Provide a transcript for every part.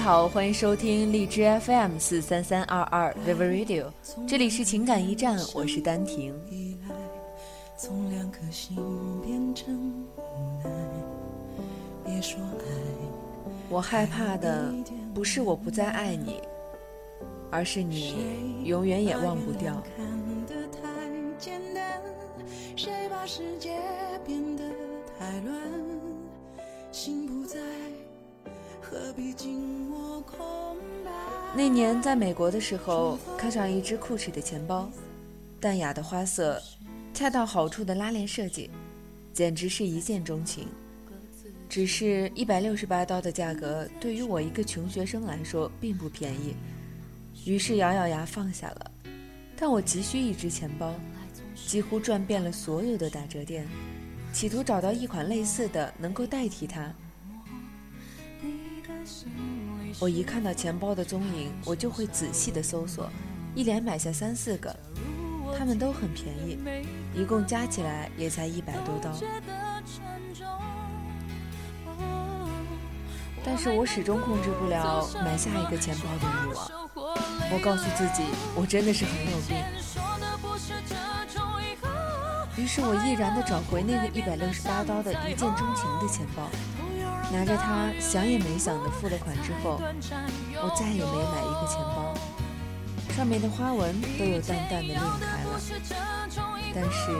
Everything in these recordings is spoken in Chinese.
位好，欢迎收听荔枝 FM 四三三二二 Vivo Radio，这里是情感驿站，我是丹婷。我害怕的不是我不再爱你，而是你永远也忘不掉。那年在美国的时候，看上一只酷驰的钱包，淡雅的花色，恰到好处的拉链设计，简直是一见钟情。只是一百六十八刀的价格，对于我一个穷学生来说并不便宜，于是咬咬牙放下了。但我急需一只钱包，几乎转遍了所有的打折店，企图找到一款类似的能够代替它。我一看到钱包的踪影，我就会仔细的搜索，一连买下三四个，他们都很便宜，一共加起来也才一百多刀。但是我始终控制不了买下一个钱包的欲望。我告诉自己，我真的是很有病。于是我毅然的找回那个一百六十八刀的一见钟情的钱包。拿着它，想也没想的付了款之后，我再也没买一个钱包，上面的花纹都有淡淡的裂开了，但是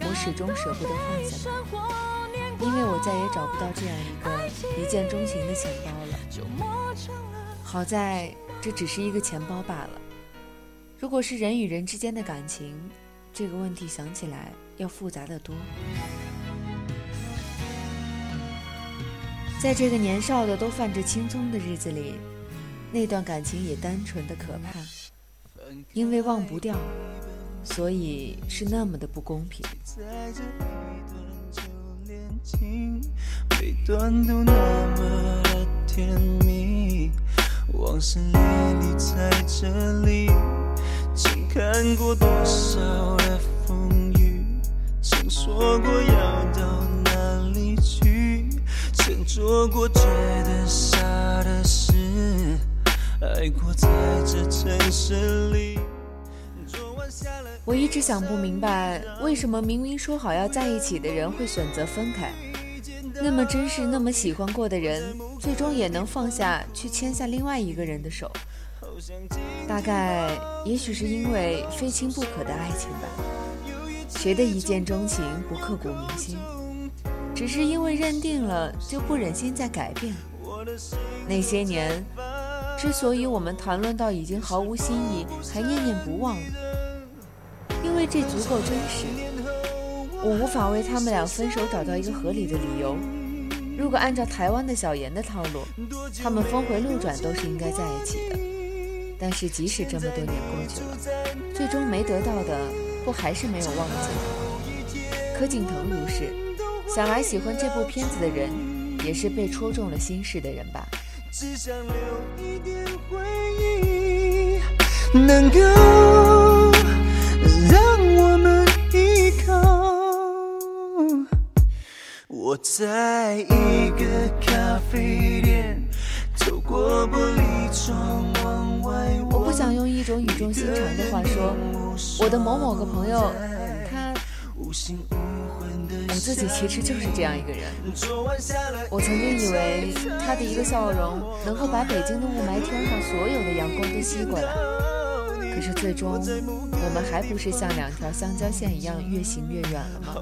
我始终舍不得换下它，因为我再也找不到这样一个一见钟情的钱包了。好在这只是一个钱包罢了，如果是人与人之间的感情，这个问题想起来要复杂的多。在这个年少的都泛着青葱的日子里，那段感情也单纯的可怕，因为忘不掉，所以是那么的不公平。每段都那么的甜蜜，往事历历在这里，曾看过多少的风雨，曾说过要到。做过觉得傻的事，爱过在这城市里。我一直想不明白，为什么明明说好要在一起的人会选择分开？那么真是那么喜欢过的人，最终也能放下去牵下另外一个人的手？大概，也许是因为非亲不可的爱情吧。谁的一见钟情不刻骨铭心？只是因为认定了，就不忍心再改变。那些年，之所以我们谈论到已经毫无新意，还念念不忘，因为这足够真实。我无法为他们俩分手找到一个合理的理由。如果按照台湾的小严的套路，他们峰回路转都是应该在一起的。但是即使这么多年过去了，最终没得到的，不还是没有忘记？柯景腾如是。想来喜欢这部片子的人，也是被戳中了心事的人吧。只想留一点回忆能够让我们依靠。我在一个咖啡店，透过玻璃窗往外我不想用一种语重心长的话说，我的某某个朋友，他。我自己其实就是这样一个人。我曾经以为他的一个笑容能够把北京的雾霾天上所有的阳光都吸过来，可是最终我们还不是像两条相交线一样越行越远了吗？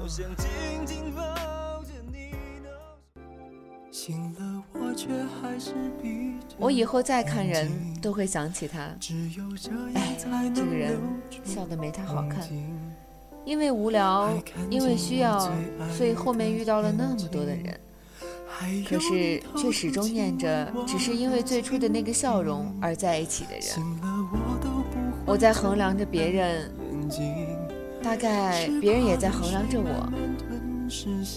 我以后再看人都会想起他。哎，这个人笑得没他好看。因为无聊，因为需要，所以后面遇到了那么多的人，可是却始终念着，只是因为最初的那个笑容而在一起的人。我在衡量着别人，大概别人也在衡量着我。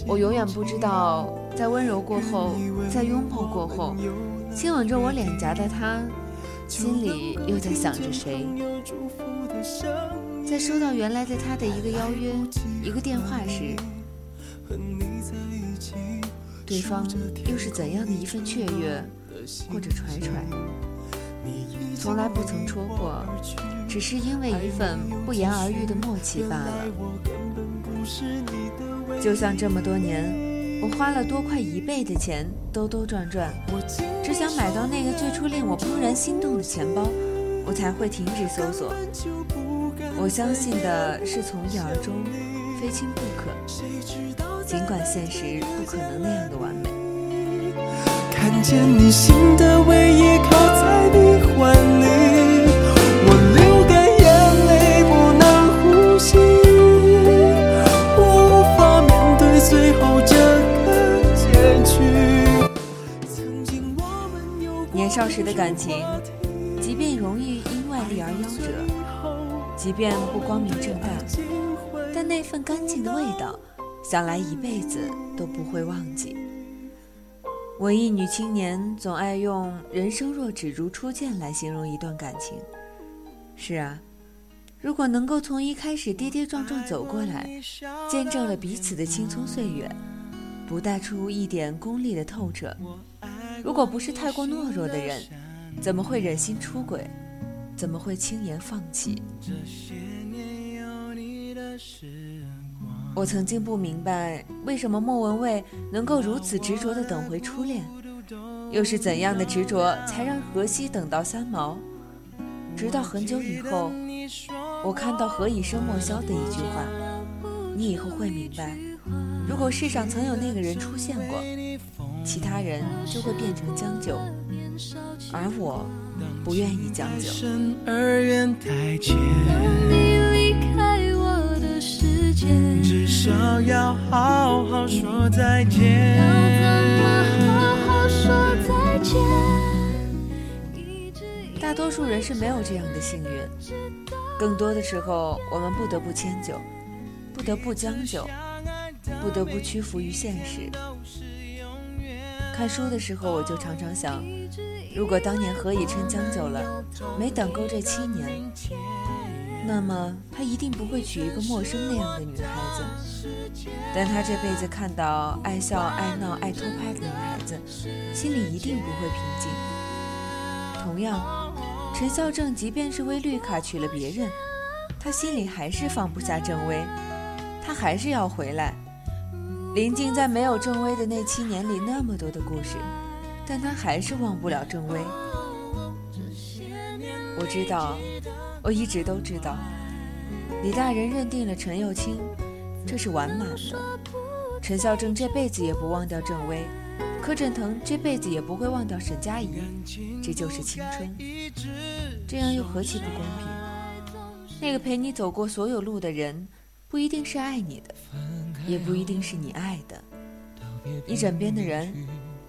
我永远不知道，在温柔过后，在拥抱过后，亲吻着我脸颊的他，心里又在想着谁。在收到原来的他的一个邀约、一个电话时，对方又是怎样的一份雀跃或者揣揣，从来不曾戳破，只是因为一份不言而喻的默契罢了。就像这么多年，我花了多快一倍的钱兜兜转转，只想买到那个最初令我怦然心动的钱包，我才会停止搜索。我相信的是从一而终，非亲不可。尽管现实不可能那样的完美。看见你心的微少时的感情，即便容易因外力而夭折，即便不光明正大，但那份干净的味道，想来一辈子都不会忘记。文艺女青年总爱用“人生若只如初见”来形容一段感情。是啊，如果能够从一开始跌跌撞撞走过来，见证了彼此的青葱岁月，不带出一点功利的透彻，如果不是太过懦弱的人，怎么会忍心出轨？怎么会轻言放弃？我曾经不明白，为什么莫文蔚能够如此执着地等回初恋，又是怎样的执着才让荷西等到三毛？直到很久以后，我看到“何以笙莫销”的一句话：“你以后会明白，如果世上曾有那个人出现过，其他人就会变成将就，而我不愿意将就。”深而远太浅，你离开我的世界，至少要好好说再见。大多数人是没有这样的幸运，更多的时候，我们不得不迁就，不得不将就，不得不屈服于现实。看书的时候，我就常常想，如果当年何以琛将就了，没等够这七年，那么他一定不会娶一个陌生那样的女孩子。但他这辈子看到爱笑、爱闹、爱偷拍的女孩子，心里一定不会平静。同样，陈孝正即便是为绿卡娶了别人，他心里还是放不下郑薇，他还是要回来。林静在没有郑薇的那七年里，那么多的故事，但他还是忘不了郑薇。我知道，我一直都知道，李大人认定了陈幼卿，这是完满的。陈孝正这辈子也不忘掉郑薇，柯震腾这辈子也不会忘掉沈佳宜，这就是青春。这样又何其不公平？那个陪你走过所有路的人，不一定是爱你的，也不一定是你爱的。你枕边的人，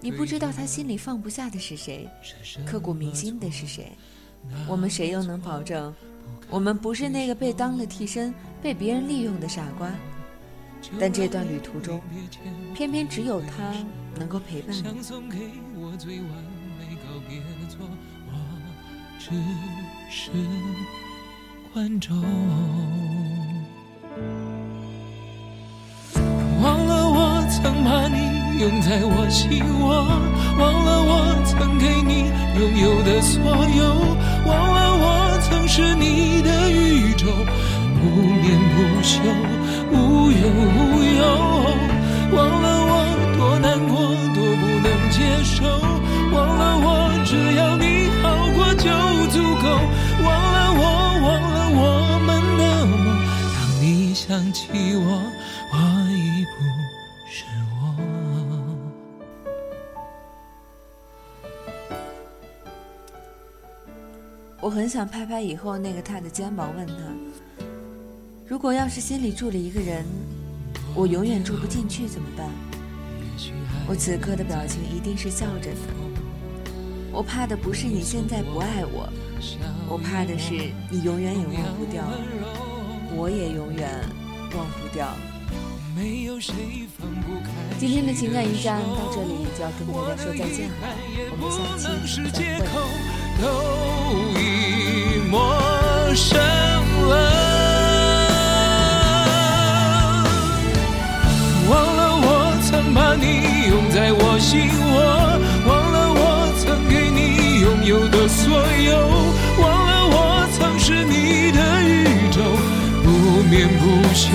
你不知道他心里放不下的是谁，刻骨铭心的是谁。我们谁又能保证，我们不是那个被当了替身、被别人利用的傻瓜？但这段旅途中，偏偏只有他能够陪伴你。只是观众。把你拥在我心窝，忘了我曾给你拥有的所有，忘了我曾是你的宇宙，不眠不休，无忧无忧。忘了我多难过，多不能接受，忘了我只要你好过就足够，忘了我，忘了我们的梦。当你想起我，我已不我很想拍拍以后那个他的肩膀，问他：如果要是心里住了一个人，我永远住不进去怎么办？我此刻的表情一定是笑着的。我怕的不是你现在不爱我，我怕的是你永远也忘不掉，我也永远忘不掉。没有谁放不开。今天的情感驿站到这里就要跟大家说再见了，我们下期再借会。口都已陌生了。忘了我曾把你拥在我心窝，忘了我曾给有的所有，忘了我曾是你的宇宙，不眠不休。